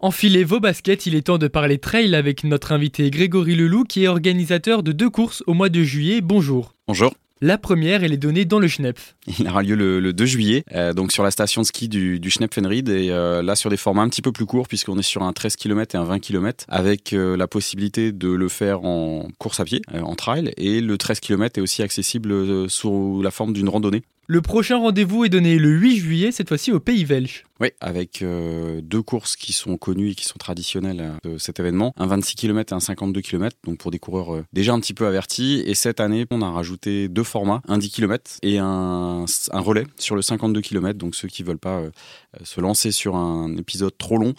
Enfilez vos baskets, il est temps de parler trail avec notre invité Grégory Leloup qui est organisateur de deux courses au mois de juillet. Bonjour. Bonjour. La première, elle est donnée dans le Schnepf. Il aura lieu le, 2 juillet, euh, donc sur la station de ski du, du Schnepfenried, et euh, là sur des formats un petit peu plus courts, puisqu'on est sur un 13 km et un 20 km, avec euh, la possibilité de le faire en course à pied, en trail, et le 13 km est aussi accessible sous la forme d'une randonnée. Le prochain rendez-vous est donné le 8 juillet, cette fois-ci au Pays Welsh. Oui, avec euh, deux courses qui sont connues et qui sont traditionnelles de cet événement, un 26 km et un 52 km, donc pour des coureurs euh, déjà un petit peu avertis. Et cette année, on a rajouté deux formats, un 10 km et un, un relais sur le 52 km. Donc ceux qui veulent pas euh, se lancer sur un épisode trop long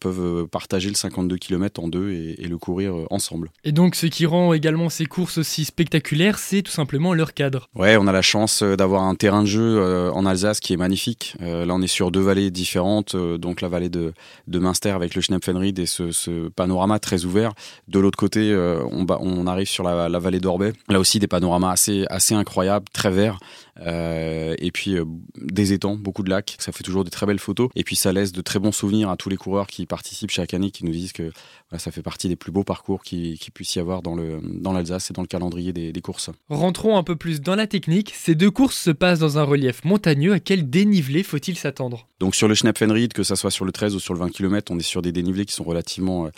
peuvent partager le 52 km en deux et, et, le courir ensemble. Et donc ce qui rend également ces courses aussi spectaculaires, c'est tout simplement leur cadre. Ouais, on a la chance d'avoir un terrain de jeu en Alsace qui est magnifique. là, on est sur deux vallées différentes, euh, donc la vallée de, de Münster avec le Schnepfenried et ce, panorama très ouvert. De l'autre côté, euh, on, on, arrive sur la, vallée d'Orbay. Là aussi, des panoramas assez, assez incroyables, très verts. Euh, et puis des étangs, beaucoup de lacs. Ça fait toujours des très belles photos. Et puis ça laisse de très bons souvenirs à tous les coureurs qui participent chaque année, qui nous disent que ça fait partie des plus beaux parcours qui, qui puisse y avoir dans l'Alsace dans et dans le calendrier des, des courses. Rentrons un peu plus dans la technique. Ces deux courses se passent dans un relief montagneux. À quel dénivelé faut-il s'attendre? Donc sur le Schnepfenried, que ça soit sur le 13 ou sur le 20 km, on est sur des dénivelés qui sont relativement euh,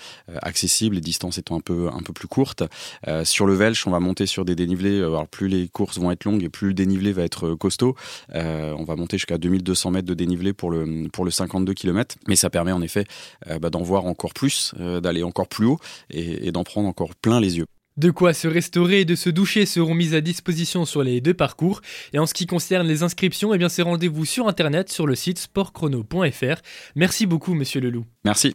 accessibles, les distances étant un peu, un peu plus courtes. Euh, sur le Welsh, on va monter sur des dénivelés, euh, alors plus les courses vont être longues et plus le dénivelé va être costaud. on va monter jusqu'à 2200 mètres de dénivelé pour le, pour le 52 km, mais ça permet en effet bah, d'en voir encore plus, d'aller encore plus haut et, et d'en prendre encore plein les yeux. De quoi se restaurer et de se doucher seront mis à disposition sur les deux parcours. Et en ce qui concerne les inscriptions, eh bien c'est rendez-vous sur internet sur le site sportchrono.fr. Merci beaucoup, monsieur Leloup. Merci.